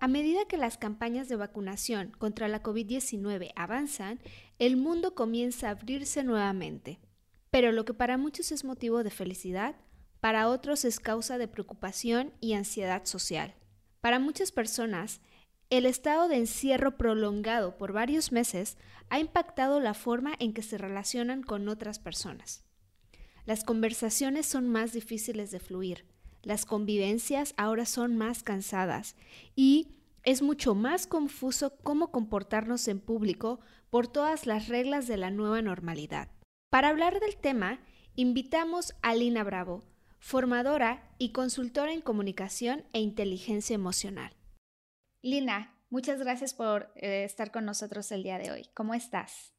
A medida que las campañas de vacunación contra la COVID-19 avanzan, el mundo comienza a abrirse nuevamente. Pero lo que para muchos es motivo de felicidad, para otros es causa de preocupación y ansiedad social. Para muchas personas, el estado de encierro prolongado por varios meses ha impactado la forma en que se relacionan con otras personas. Las conversaciones son más difíciles de fluir, las convivencias ahora son más cansadas y es mucho más confuso cómo comportarnos en público por todas las reglas de la nueva normalidad. Para hablar del tema, invitamos a Lina Bravo, formadora y consultora en comunicación e inteligencia emocional. Lina, muchas gracias por eh, estar con nosotros el día de hoy. ¿Cómo estás?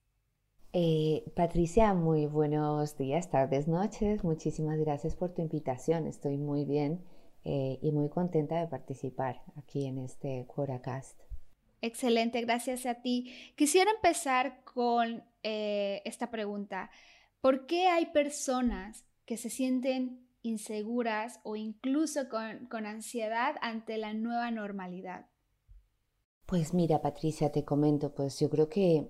Eh, Patricia, muy buenos días, tardes, noches. Muchísimas gracias por tu invitación. Estoy muy bien eh, y muy contenta de participar aquí en este Quoracast. Excelente, gracias a ti. Quisiera empezar con eh, esta pregunta. ¿Por qué hay personas que se sienten inseguras o incluso con, ansiedad ante la nueva normalidad? Pues mira, Patricia, te comento, pues yo creo que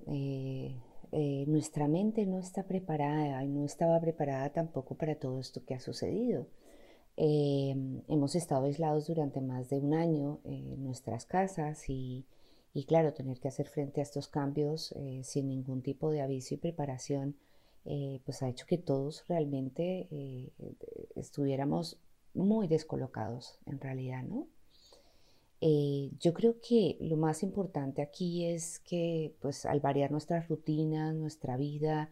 eh, nuestra mente no está preparada y no estaba preparada tampoco para todo esto que ha sucedido. Em, hemos estado aislados durante más de un año en nuestras casas y, claro, tener que hacer frente a estos cambios eh, sin ningún tipo de aviso y preparación, eh, pues ha hecho que todos realmente estuviéramos muy descolocados en realidad, ¿no? Eh, yo creo que lo más importante aquí es que pues al variar nuestras rutinas, nuestra vida,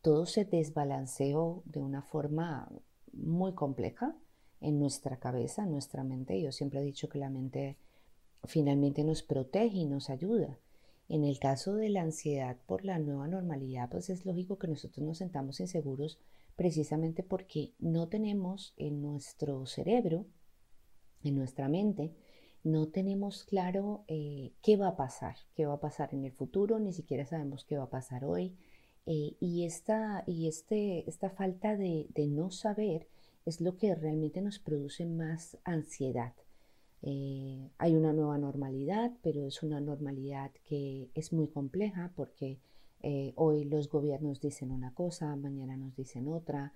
todo se desbalanceó de una forma muy compleja en nuestra cabeza, en nuestra mente. Yo siempre he dicho que la mente finalmente nos protege y nos ayuda. En el caso de la ansiedad por la nueva normalidad, pues es lógico que nosotros nos sentamos inseguros precisamente porque no tenemos en nuestro cerebro, en nuestra mente, no tenemos claro eh, qué va a pasar, qué va a pasar en el futuro, ni siquiera sabemos qué va a pasar hoy. Eh, y esta, y este, esta falta de, no saber es lo que realmente nos produce más ansiedad. Eh, hay una nueva normalidad, pero es una normalidad que es muy compleja porque hoy los gobiernos dicen una cosa, mañana nos dicen otra,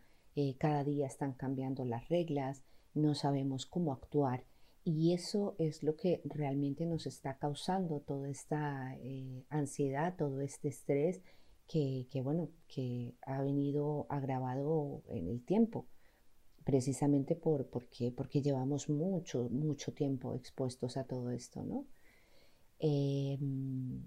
cada día están cambiando las reglas, no sabemos cómo actuar. Y eso es lo que realmente nos está causando toda esta eh, ansiedad, todo este estrés que, bueno, que ha venido agravado en el tiempo, precisamente por, porque, porque llevamos mucho, mucho tiempo expuestos a todo esto, ¿no? Em,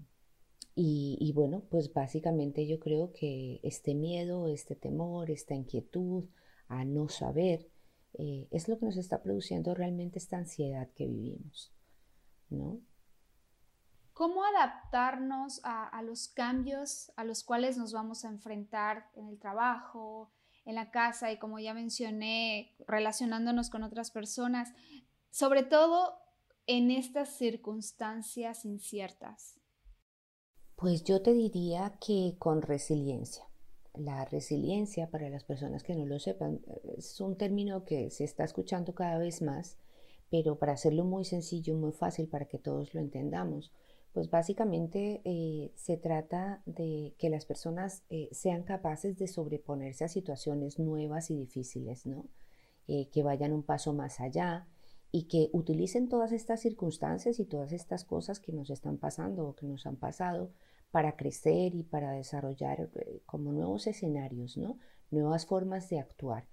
y, bueno, pues básicamente yo creo que este miedo, este temor, esta inquietud a no saber, eh, es lo que nos está produciendo realmente esta ansiedad que vivimos, ¿no? ¿Cómo adaptarnos a, los cambios a los cuales nos vamos a enfrentar en el trabajo, en la casa y como ya mencioné, relacionándonos con otras personas, sobre todo en estas circunstancias inciertas? Pues yo te diría que con resiliencia. La resiliencia, para las personas que no lo sepan, es un término que se está escuchando cada vez más, pero para hacerlo muy sencillo, muy fácil para que todos lo entendamos, pues básicamente eh, se trata de que las personas eh, sean capaces de sobreponerse a situaciones nuevas y difíciles, ¿no? Eh, que vayan un paso más allá y que utilicen todas estas circunstancias y todas estas cosas que nos están pasando o que nos han pasado para crecer y para desarrollar como nuevos escenarios, ¿no? nuevas formas de actuar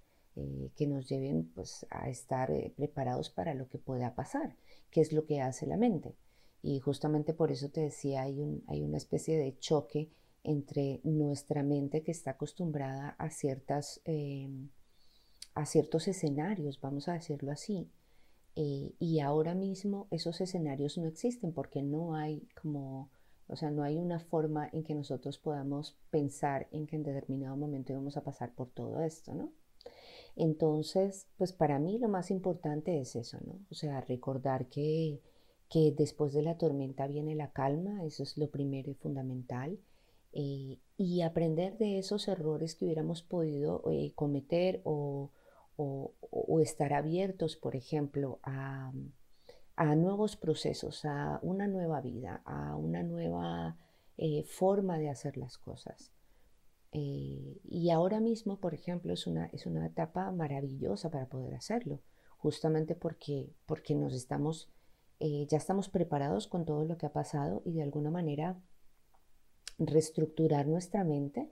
que nos lleven pues, a estar preparados para lo que pueda pasar, que es lo que hace la mente. Y justamente por eso te decía, hay, un, hay una especie de choque entre nuestra mente que está acostumbrada a, ciertas, a ciertos escenarios, vamos a decirlo así, y ahora mismo esos escenarios no existen porque no hay como o sea, no hay una forma en que nosotros podamos pensar en que en determinado momento íbamos a pasar por todo esto, ¿no? Entonces, pues para mí lo más importante es eso, ¿no? O sea, recordar que, que después de la tormenta viene la calma, eso es lo primero y fundamental, eh, y aprender de esos errores que hubiéramos podido eh, cometer o, estar abiertos, por ejemplo, a, a, nuevos procesos, a una nueva vida, a una nueva eh, forma de hacer las cosas. y ahora mismo, por ejemplo, es una, es una etapa maravillosa para poder hacerlo, justamente porque, porque nos estamos, ya estamos preparados con todo lo que ha pasado y de alguna manera reestructurar nuestra mente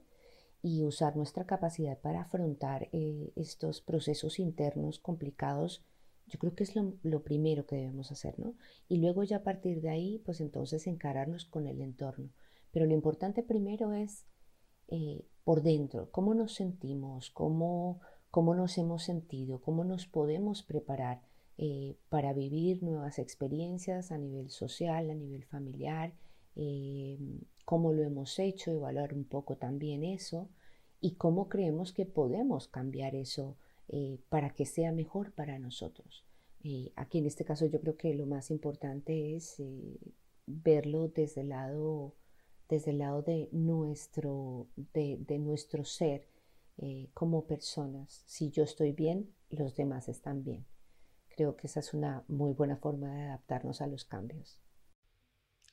y usar nuestra capacidad para afrontar eh, estos procesos internos complicados, yo creo que es lo, primero que debemos hacer, ¿no? Y luego ya a partir de ahí, pues entonces encararnos con el entorno. Pero lo importante primero es eh, por dentro, cómo nos sentimos, cómo, cómo nos hemos sentido, cómo nos podemos preparar eh, para vivir nuevas experiencias a nivel social, a nivel familiar, cómo lo hemos hecho, evaluar un poco también eso y cómo creemos que podemos cambiar eso eh, para que sea mejor para nosotros. Eh, aquí en este caso yo creo que lo más importante es eh, verlo desde el lado, desde el lado de, nuestro, de nuestro ser como personas. Si yo estoy bien, los demás están bien. Creo que esa es una muy buena forma de adaptarnos a los cambios.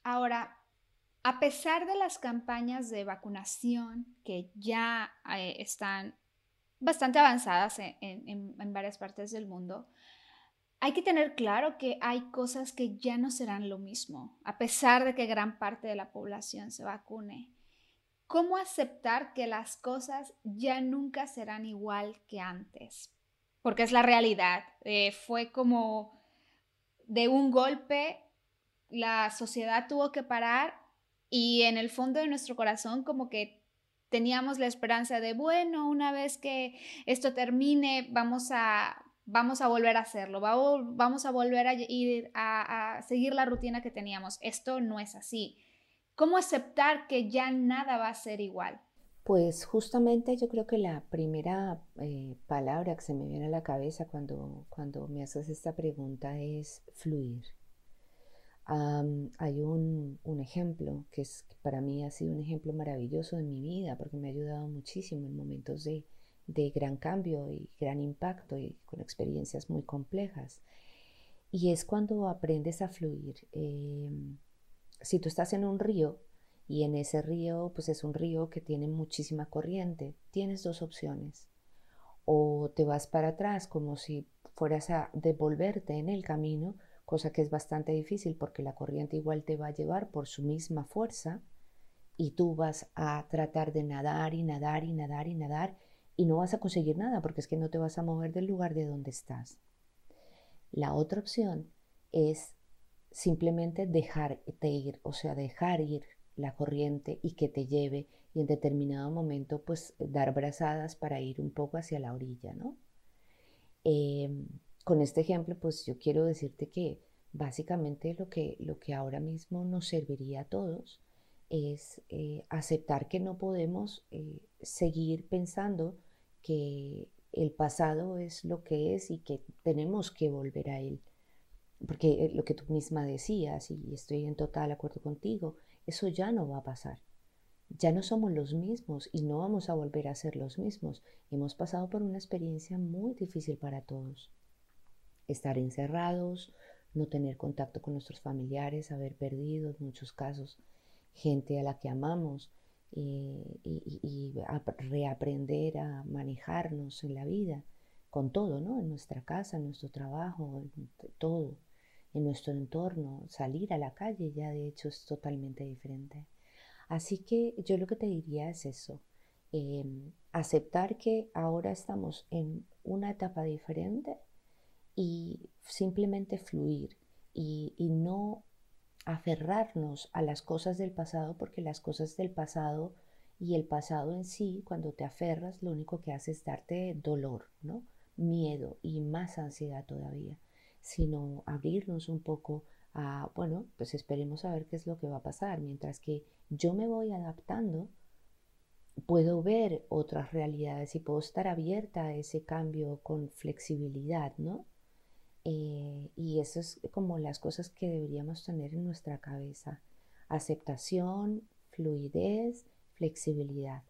Ahora, a pesar de las campañas de vacunación que ya eh, están bastante avanzadas en, varias partes del mundo, hay que tener claro que hay cosas que ya no serán lo mismo, a pesar de que gran parte de la población se vacune. ¿Cómo aceptar que las cosas ya nunca serán igual que antes? Porque es la realidad. Eh, fue como de un golpe, la sociedad tuvo que parar y en el fondo de nuestro corazón como que teníamos la esperanza de, bueno, una vez que esto termine, vamos a, vamos a volver a hacerlo, vamos a volver a ir a, seguir la rutina que teníamos. Esto no es así. ¿Cómo aceptar que ya nada va a ser igual? Pues justamente yo creo que la primera eh, palabra que se me viene a la cabeza cuando, cuando me haces esta pregunta es fluir hay un, ejemplo que, es, para mí ha sido un ejemplo maravilloso en mi vida porque me ha ayudado muchísimo en momentos de, gran cambio y gran impacto y con experiencias muy complejas. Y es cuando aprendes a fluir. Em, si tú estás en un río y en ese río pues es un río que tiene muchísima corriente, tienes dos opciones. O te vas para atrás como si fueras a devolverte en el camino cosa que es bastante difícil porque la corriente igual te va a llevar por su misma fuerza y tú vas a tratar de nadar y nadar y nadar y nadar y no vas a conseguir nada porque es que no te vas a mover del lugar de donde estás. La otra opción es simplemente dejarte ir, o sea, dejar ir la corriente y que te lleve y en determinado momento pues dar brazadas para ir un poco hacia la orilla, ¿no? Em, con este ejemplo, pues yo quiero decirte que básicamente lo que, lo que ahora mismo nos serviría a todos es eh, aceptar que no podemos eh, seguir pensando que el pasado es lo que es y que tenemos que volver a él. Porque eh, lo que tú misma decías, y estoy en total acuerdo contigo, eso ya no va a pasar. Ya no somos los mismos y no vamos a volver a ser los mismos. Hemos pasado por una experiencia muy difícil para todos estar encerrados, no tener contacto con nuestros familiares, haber perdido en muchos casos gente a la que amamos y, reaprender a manejarnos en la vida con todo, ¿no? En nuestra casa, en nuestro trabajo, en todo, en nuestro entorno. Salir a la calle ya de hecho es totalmente diferente. Así que yo lo que te diría es eso, em, aceptar que ahora estamos en una etapa diferente y simplemente fluir y, no aferrarnos a las cosas del pasado porque las cosas del pasado y el pasado en sí, cuando te aferras, lo único que hace es darte dolor, ¿no? miedo y más ansiedad todavía, sino abrirnos un poco a, bueno, pues esperemos a ver qué es lo que va a pasar, mientras que yo me voy adaptando puedo ver otras realidades y puedo estar abierta a ese cambio con flexibilidad, ¿no? Eh, y eso es como las cosas que deberíamos tener en nuestra cabeza. Aceptación, fluidez, flexibilidad.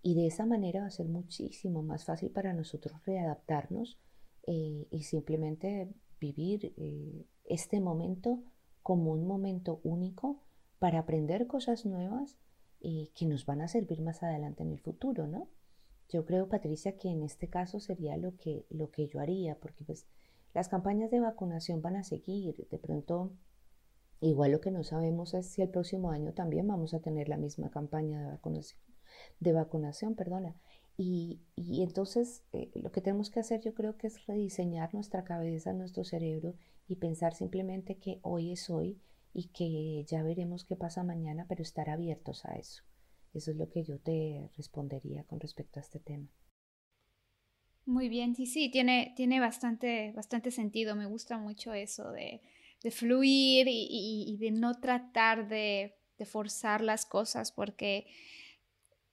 Y de esa manera va a ser muchísimo más fácil para nosotros readaptarnos eh, y simplemente vivir eh, este momento como un momento único para aprender cosas nuevas y que nos van a servir más adelante en el futuro, ¿no? Yo creo, Patricia, que en este caso sería lo que, lo que yo haría, porque pues las campañas de vacunación van a seguir. De pronto, igual lo que no sabemos es si el próximo año también vamos a tener la misma campaña de vacunación, de vacunación, perdona. Y, entonces eh, lo que tenemos que hacer yo creo que es rediseñar nuestra cabeza, nuestro cerebro y pensar simplemente que hoy es hoy y que ya veremos qué pasa mañana, pero estar abiertos a eso. Eso es lo que yo te respondería con respecto a este tema. Muy bien, sí, sí, tiene, tiene bastante, bastante sentido. Me gusta mucho eso de, fluir y, de no tratar de forzar las cosas, porque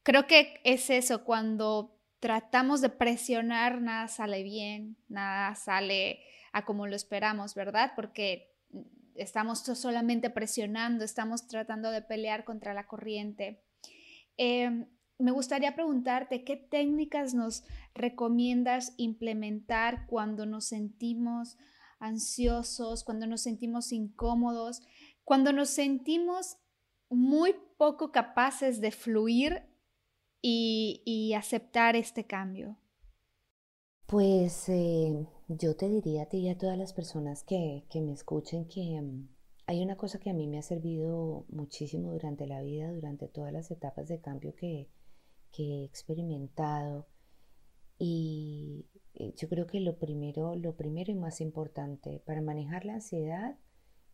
creo que es eso, cuando tratamos de presionar, nada sale bien, nada sale a como lo esperamos, ¿verdad? Porque estamos solamente presionando, estamos tratando de pelear contra la corriente. Em, me gustaría preguntarte qué técnicas nos recomiendas implementar cuando nos sentimos ansiosos, cuando nos sentimos incómodos, cuando nos sentimos muy poco capaces de fluir y, aceptar este cambio? Pues eh, yo te diría a ti y a todas las personas que, me escuchen que mm, hay una cosa que a mí me ha servido muchísimo durante la vida, durante todas las etapas de cambio que, he experimentado. Y eh, yo creo que lo primero, lo primero y más importante para manejar la ansiedad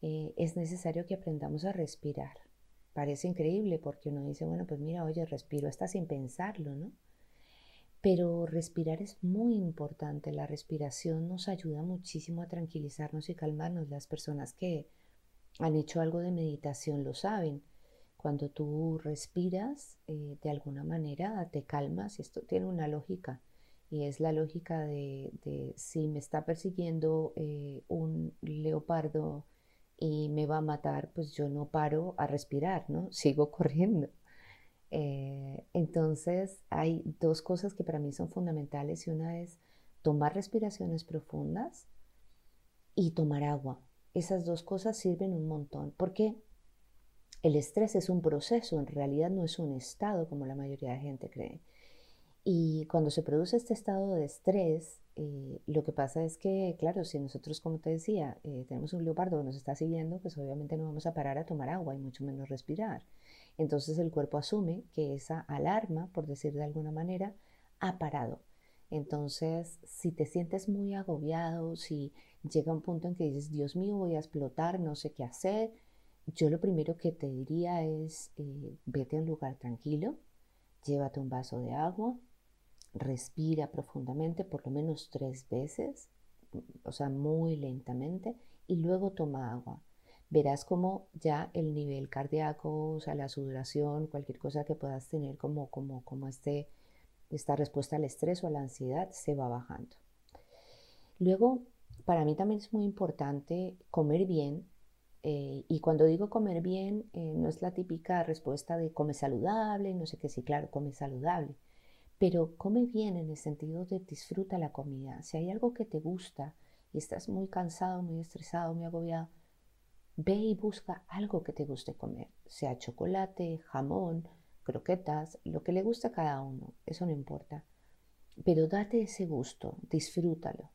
eh, es necesario que aprendamos a respirar. Parece increíble porque uno dice, bueno, pues mira, oye, respiro hasta sin pensarlo, ¿no? Pero respirar es muy importante. La respiración nos ayuda muchísimo a tranquilizarnos y calmarnos. Las personas que han hecho algo de meditación lo saben. Cuando tú respiras, eh, de alguna manera te calmas y esto tiene una lógica. Y es la lógica de, si me está persiguiendo eh, un leopardo y me va a matar, pues yo no paro a respirar, ¿no? Sigo corriendo. Eh, entonces hay dos cosas que para mí son fundamentales y una es tomar respiraciones profundas y tomar agua. Esas dos cosas sirven un montón porque el estrés es un proceso, en realidad no es un estado como la mayoría de gente cree. Y cuando se produce este estado de estrés, eh, lo que pasa es que, claro, si nosotros, como te decía, eh, tenemos un leopardo que nos está siguiendo, pues obviamente no vamos a parar a tomar agua y mucho menos respirar. Entonces el cuerpo asume que esa alarma, por decir de alguna manera, ha parado. Entonces, si te sientes muy agobiado, si llega un punto en que dices, Dios mío, voy a explotar, no sé qué hacer, yo lo primero que te diría es, eh, vete a un lugar tranquilo, llévate un vaso de agua, respira profundamente por lo menos tres veces, o sea, muy lentamente, y luego toma agua. Verás como ya el nivel cardíaco, o sea, la sudoración, cualquier cosa que puedas tener como, como, como este, esta respuesta al estrés o a la ansiedad se va bajando. Luego, para mí también es muy importante comer bien. Eh, y cuando digo comer bien, eh, no es la típica respuesta de come saludable, no sé qué, sí, claro, come saludable pero come bien en el sentido de disfruta la comida. Si hay algo que te gusta y estás muy cansado, muy estresado, muy agobiado, ve y busca algo que te guste comer, sea chocolate, jamón, croquetas, lo que le guste a cada uno, eso no importa. Pero date ese gusto, disfrútalo.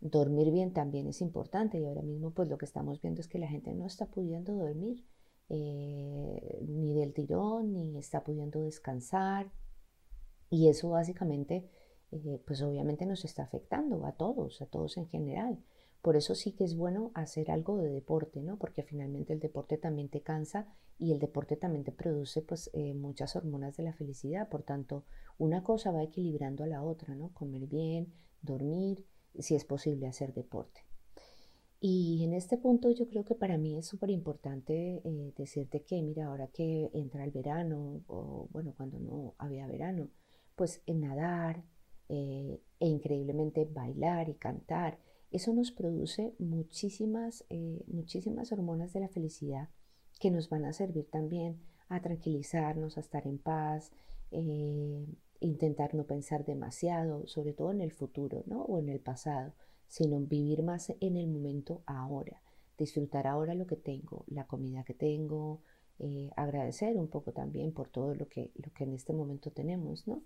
Dormir bien también es importante y ahora mismo pues lo que estamos viendo es que la gente no está pudiendo dormir eh, ni del tirón, ni está pudiendo descansar, y eso básicamente, eh, pues obviamente nos está afectando a todos, a todos en general. Por eso sí que es bueno hacer algo de deporte, ¿no? Porque finalmente el deporte también te cansa y el deporte también te produce pues eh, muchas hormonas de la felicidad. Por tanto, una cosa va equilibrando a la otra, ¿no? Comer bien, dormir, si es posible hacer deporte. Y en este punto yo creo que para mí es súper importante eh, decirte que, mira, ahora que entra el verano, o bueno, cuando no había verano, pues en nadar eh, e increíblemente bailar y cantar, eso nos produce muchísimas, eh, muchísimas hormonas de la felicidad que nos van a servir también a tranquilizarnos, a estar en paz, intentar no pensar demasiado, sobre todo en el futuro ¿no? o en el pasado sino vivir más en el momento ahora, disfrutar ahora lo que tengo, la comida que tengo, eh, agradecer un poco también por todo lo que, lo que en este momento tenemos, ¿no?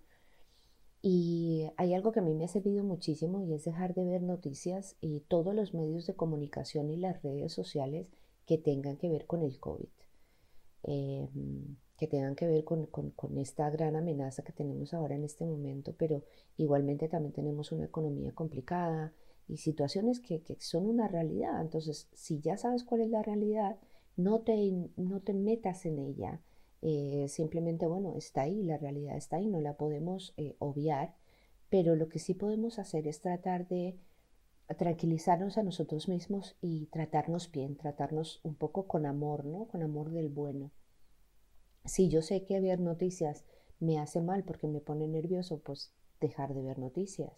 Y hay algo que a mí me ha servido muchísimo y es dejar de ver noticias y todos los medios de comunicación y las redes sociales que tengan que ver con el COVID, em, que tengan que ver con, con, esta gran amenaza que tenemos ahora en este momento, pero igualmente también tenemos una economía complicada, y situaciones que, son una realidad. Entonces, si ya sabes cuál es la realidad, no te, no te metas en ella. Eh, simplemente, bueno, está ahí, la realidad está ahí, no la podemos eh, obviar, pero lo que sí podemos hacer es tratar de tranquilizarnos a nosotros mismos y tratarnos bien, tratarnos un poco con amor, ¿no? Con amor del bueno. Si yo sé que ver noticias me hace mal porque me pone nervioso, pues dejar de ver noticias.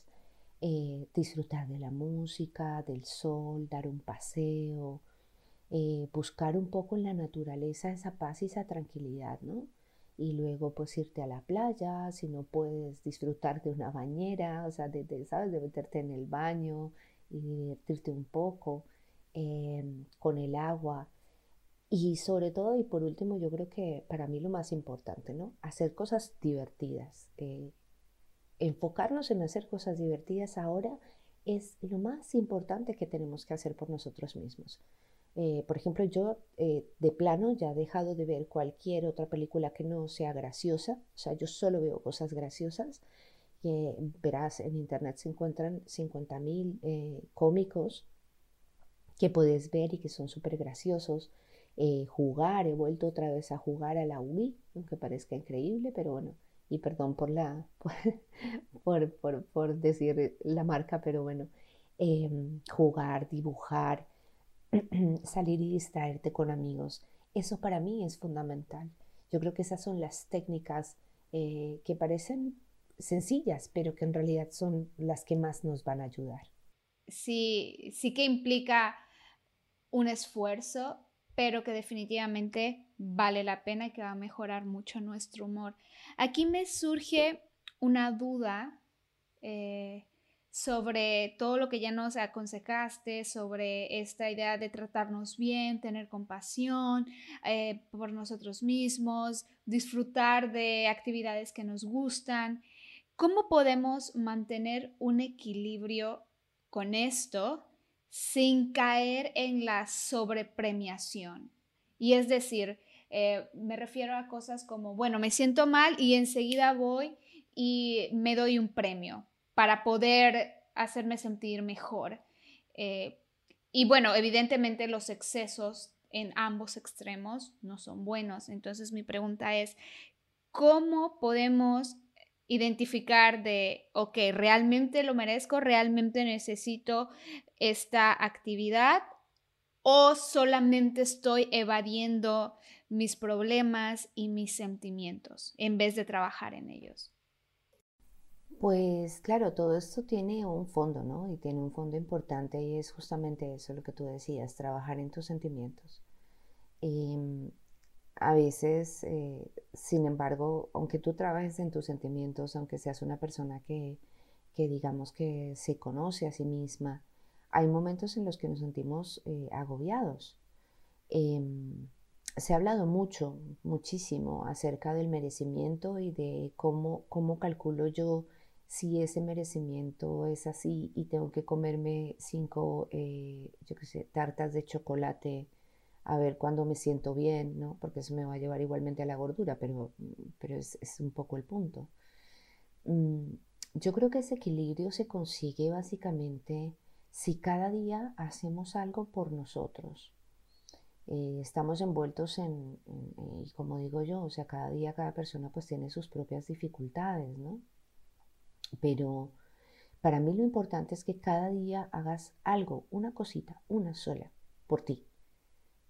Eh, disfrutar de la música, del sol, dar un paseo, eh, buscar un poco en la naturaleza esa paz y esa tranquilidad, ¿no? Y luego pues irte a la playa, si no puedes disfrutar de una bañera, o sea, de, ¿sabes? De meterte en el baño y divertirte un poco em, con el agua. Y sobre todo, y por último, yo creo que para mí lo más importante, ¿no? Hacer cosas divertidas. Eh, enfocarnos en hacer cosas divertidas ahora es lo más importante que tenemos que hacer por nosotros mismos. Eh, por ejemplo, yo eh, de plano ya he dejado de ver cualquier otra película que no sea graciosa, o sea, yo solo veo cosas graciosas. verás, en internet se encuentran 50.000 eh, cómicos que puedes ver y que son súper graciosos. jugar, he vuelto otra vez a jugar a la Wii, aunque parezca increíble, pero bueno, y perdón por la por, por, decir la marca, pero bueno, em, jugar, dibujar, salir y distraerte con amigos, eso para mí es fundamental. Yo creo que esas son las técnicas eh, que parecen sencillas, pero que en realidad son las que más nos van a ayudar. Sí, sí que implica un esfuerzo, pero que definitivamente vale la pena y que va a mejorar mucho nuestro humor. Aquí me surge una duda eh, sobre todo lo que ya nos aconsejaste, sobre esta idea de tratarnos bien, tener compasión eh, por nosotros mismos, disfrutar de actividades que nos gustan. ¿Cómo podemos mantener un equilibrio con esto sin caer en la sobrepremiación? Y es decir, eh, me refiero a cosas como, bueno, me siento mal y enseguida voy y me doy un premio para poder hacerme sentir mejor. Eh, y bueno, evidentemente los excesos en ambos extremos no son buenos. Entonces mi pregunta es, ¿cómo podemos identificar de, ok, realmente lo merezco, realmente necesito esta actividad o solamente estoy evadiendo mis problemas y mis sentimientos en vez de trabajar en ellos? Pues claro, todo esto tiene un fondo, ¿no? Y tiene un fondo importante y es justamente eso lo que tú decías, trabajar en tus sentimientos. Em, a veces, eh, sin embargo, aunque tú trabajes en tus sentimientos, aunque seas una persona que, digamos que se conoce a sí misma, hay momentos en los que nos sentimos eh, agobiados. Em, se ha hablado mucho, muchísimo acerca del merecimiento y de cómo, cómo calculo yo si ese merecimiento es así y tengo que comerme cinco, eh, yo qué sé, tartas de chocolate a ver cuándo me siento bien, ¿no? Porque eso me va a llevar igualmente a la gordura, pero, pero es, un poco el punto. Mm, yo creo que ese equilibrio se consigue básicamente si cada día hacemos algo por nosotros. Eh, estamos envueltos en, y como digo yo, o sea, cada día cada persona pues tiene sus propias dificultades, ¿no? Pero Para mí lo importante es que cada día hagas algo, una cosita, una sola, por ti.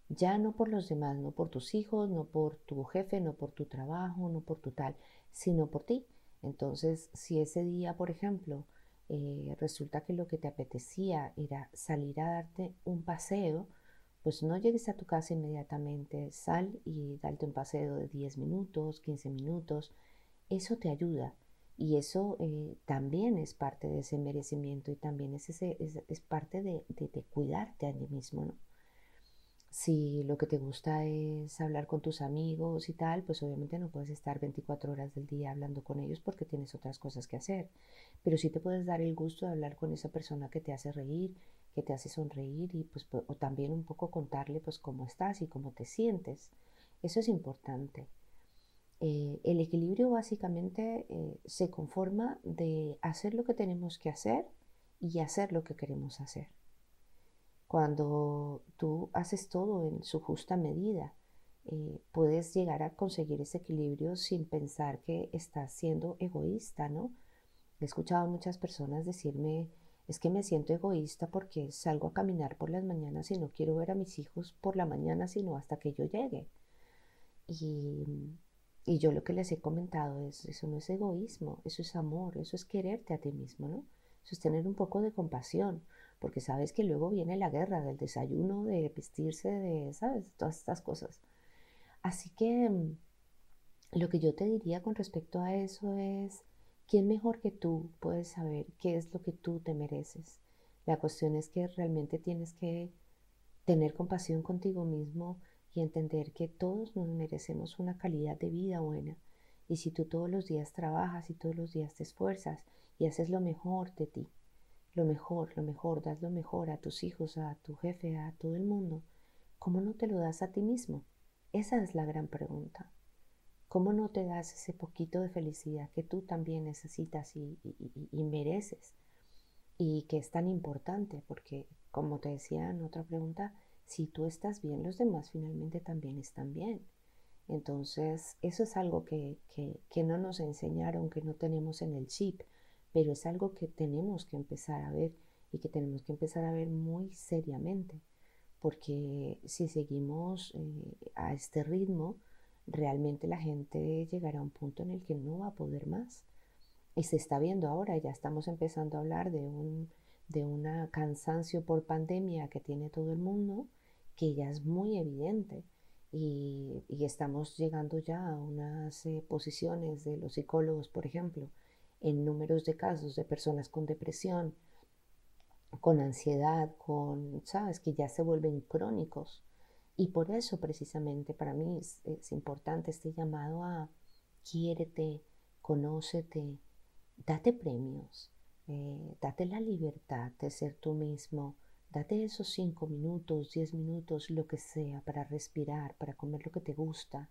Ya no por los demás, no por tus hijos, no por tu jefe, no por tu trabajo, no por tu tal, sino por ti. Entonces, si ese día, por ejemplo, eh, resulta que lo que te apetecía era salir a darte un paseo, pues no llegues a tu casa inmediatamente, sal y darte un paseo de 10 minutos, 15 minutos. Eso te ayuda y eso eh, también es parte de ese merecimiento y también es, ese, es, parte de, de, de, cuidarte a ti mismo, ¿no? Si lo que te gusta es hablar con tus amigos y tal, pues obviamente no puedes estar 24 horas del día hablando con ellos porque tienes otras cosas que hacer. Pero sí te puedes dar el gusto de hablar con esa persona que te hace reír, que te hace sonreír y pues o también un poco contarle pues cómo estás y cómo te sientes. Eso es importante. Eh, el equilibrio básicamente eh, se conforma de hacer lo que tenemos que hacer y hacer lo que queremos hacer. Cuando tú haces todo en su justa medida, eh, puedes llegar a conseguir ese equilibrio sin pensar que estás siendo egoísta, ¿no? He escuchado a muchas personas decirme, es que me siento egoísta porque salgo a caminar por las mañanas y no quiero ver a mis hijos por la mañana, sino hasta que yo llegue. Y, y yo lo que les he comentado es, eso no es egoísmo, eso es amor, eso es quererte a ti mismo, ¿no? Eso es tener un poco de compasión, porque sabes que luego viene la guerra del desayuno, de vestirse, de, ¿sabes? Todas estas cosas. Así que mm, lo que yo te diría con respecto a eso es, ¿quién mejor que tú puede saber qué es lo que tú te mereces? La cuestión es que realmente tienes que tener compasión contigo mismo y entender que todos nos merecemos una calidad de vida buena. Y si tú todos los días trabajas y todos los días te esfuerzas y haces lo mejor de ti, lo mejor, lo mejor, das lo mejor a tus hijos, a tu jefe, a todo el mundo, ¿cómo no te lo das a ti mismo? Esa es la gran pregunta. ¿Cómo no te das ese poquito de felicidad que tú también necesitas y, y, mereces? Y que es tan importante, porque como te decía en otra pregunta, si tú estás bien, los demás finalmente también están bien. Entonces, eso es algo que, que, no nos enseñaron, que no tenemos en el chip pero es algo que tenemos que empezar a ver y que tenemos que empezar a ver muy seriamente, porque si seguimos eh, a este ritmo, realmente la gente llegará a un punto en el que no va a poder más. Y se está viendo ahora, ya estamos empezando a hablar de un de una cansancio por pandemia que tiene todo el mundo, que ya es muy evidente. Y, estamos llegando ya a unas eh, posiciones de los psicólogos, por ejemplo, en números de casos de personas con depresión, con ansiedad, con, sabes, que ya se vuelven crónicos. Y por eso precisamente para mí es, importante este llamado a quiérete, conócete, date premios, eh, date la libertad de ser tú mismo, date esos cinco minutos, diez minutos, lo que sea, para respirar, para comer lo que te gusta.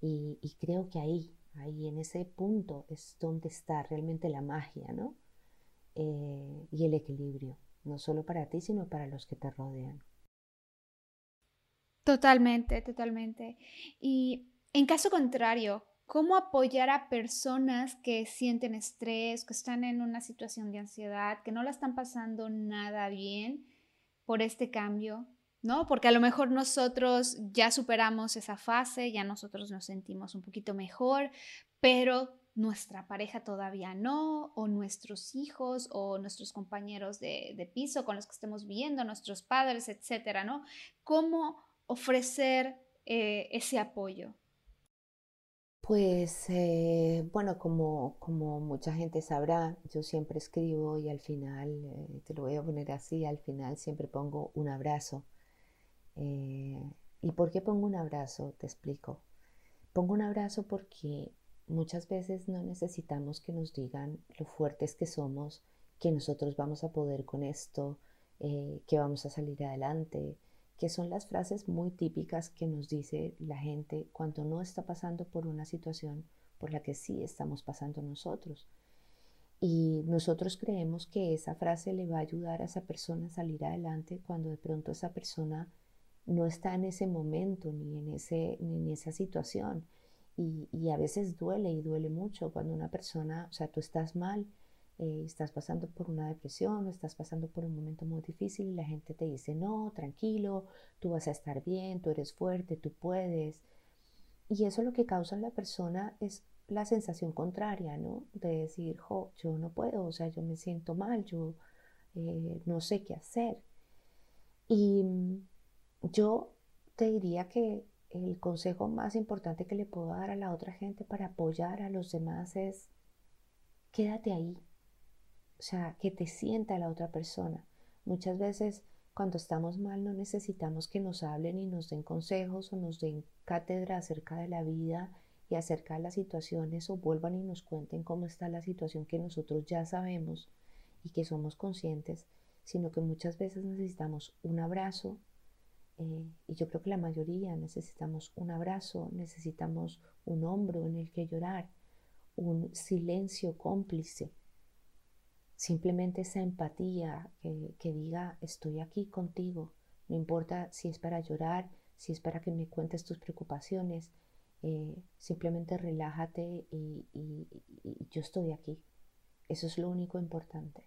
y creo que ahí Ahí en ese punto es donde está realmente la magia, ¿no? Eh, y el equilibrio, no solo para ti, sino para los que te rodean. Totalmente, totalmente. Y en caso contrario, ¿cómo apoyar a personas que sienten estrés, que están en una situación de ansiedad, que no la están pasando nada bien por este cambio? ¿no? Porque a lo mejor nosotros ya superamos esa fase, ya nosotros nos sentimos un poquito mejor, pero nuestra pareja todavía no, o nuestros hijos, o nuestros compañeros de, piso con los que estemos viendo, nuestros padres, etcétera, ¿no? ¿Cómo ofrecer eh, ese apoyo? Pues eh, bueno, como, como mucha gente sabrá, yo siempre escribo y al final, eh, te lo voy a poner así, al final siempre pongo un abrazo eh, ¿Y por qué pongo un abrazo? Te explico. Pongo un abrazo porque muchas veces no necesitamos que nos digan lo fuertes que somos, que nosotros vamos a poder con esto, que vamos a salir adelante, que son las frases muy típicas que nos dice la gente cuando no está pasando por una situación por la que sí estamos pasando nosotros. Y nosotros creemos que esa frase le va a ayudar a esa persona a salir adelante cuando de pronto esa persona no está en ese momento ni en, ese, ni en esa situación. Y, a veces duele y duele mucho cuando una persona, o sea, tú estás mal eh, estás pasando por una depresión o estás pasando por un momento muy difícil y la gente te dice, no, tranquilo, tú vas a estar bien, tú eres fuerte, tú puedes. Y eso lo que causa en la persona es la sensación contraria, ¿no? De decir, jo, yo no puedo, o sea, yo me siento mal, yo eh, no sé qué hacer. Y mm, yo te diría que el consejo más importante que le puedo dar a la otra gente para apoyar a los demás es, quédate ahí, o sea, que te sienta la otra persona. Muchas veces cuando estamos mal no necesitamos que nos hablen y nos den consejos o nos den cátedra acerca de la vida y acerca de las situaciones o vuelvan y nos cuenten cómo está la situación que nosotros ya sabemos y que somos conscientes, sino que muchas veces necesitamos un abrazo eh, y yo creo que la mayoría necesitamos un abrazo, necesitamos un hombro en el que llorar, un silencio cómplice Simplemente esa empatía que, diga, estoy aquí contigo, no importa si es para llorar, si es para que me cuentes tus preocupaciones, eh, simplemente relájate y, yo estoy aquí. Eso es lo único importante.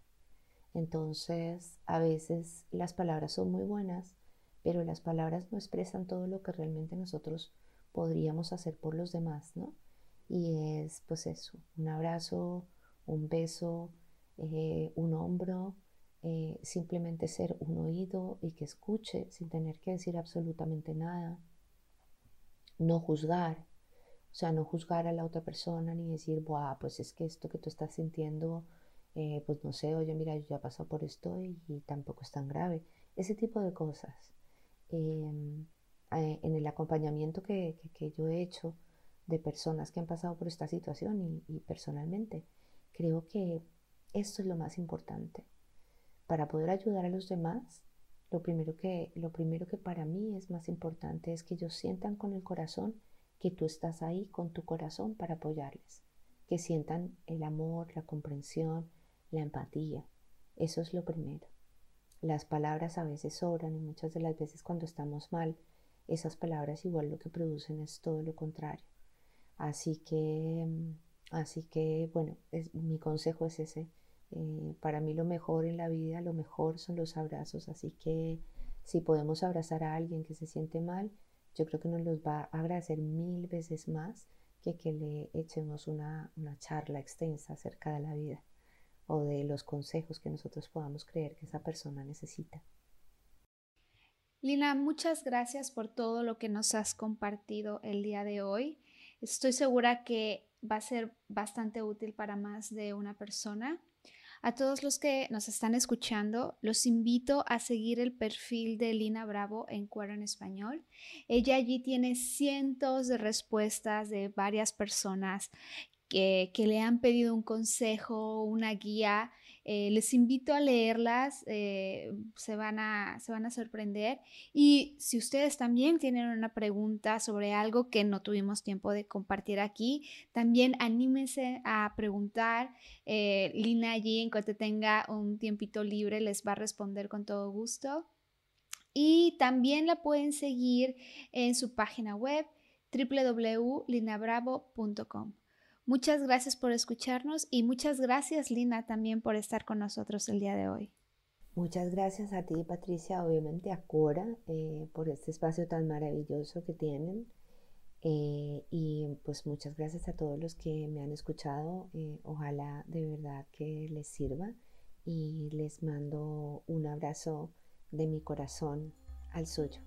Entonces, a veces las palabras son muy buenas, pero las palabras no expresan todo lo que realmente nosotros podríamos hacer por los demás, ¿no? Y es pues eso, un abrazo, un beso, eh, un hombro, eh, simplemente ser un oído y que escuche sin tener que decir absolutamente nada. No juzgar, o sea, no juzgar a la otra persona ni decir, Buah, pues es que esto que tú estás sintiendo, eh, pues no sé, oye, mira, yo ya he pasado por esto y, tampoco es tan grave. Ese tipo de cosas. Em, en el acompañamiento que, yo he hecho de personas que han pasado por esta situación y personalmente, creo que esto es lo más importante. Para poder ayudar a los demás, lo primero que, lo primero que para mí es más importante es que ellos sientan con el corazón que tú estás ahí con tu corazón para apoyarles, que sientan el amor, la comprensión, la empatía. Eso es lo primero. Las palabras a veces sobran y muchas de las veces cuando estamos mal, esas palabras igual lo que producen es todo lo contrario. Así que mm, Así que, bueno, mi consejo es ese. Eh, para mí lo mejor en la vida, lo mejor son los abrazos. Así que si podemos abrazar a alguien que se siente mal, yo creo que nos los va a agradecer mil veces más que que le echemos una, una charla extensa acerca de la vida o de los consejos que nosotros podamos creer que esa persona necesita. Lina, muchas gracias por todo lo que nos has compartido el día de hoy. Estoy segura que va a ser bastante útil para más de una persona. A todos los que nos están escuchando, los invito a seguir el perfil de Lina Bravo en Cuero en Español. Ella allí tiene cientos de respuestas de varias personas que, que le han pedido un consejo, una guía eh, les invito a leerlas, eh, se, van a, se van a sorprender. Y si ustedes también tienen una pregunta sobre algo que no tuvimos tiempo de compartir aquí, también anímense a preguntar. Eh, Lina allí, en cuanto tenga un tiempito libre, les va a responder con todo gusto. Y también la pueden seguir en su página web www.linabravo.com. Muchas gracias por escucharnos y muchas gracias Lina también por estar con nosotros el día de hoy. Muchas gracias a ti Patricia, obviamente a Cora eh, por este espacio tan maravilloso que tienen eh, y pues muchas gracias a todos los que me han escuchado. Eh, ojalá de verdad que les sirva y les mando un abrazo de mi corazón al suyo.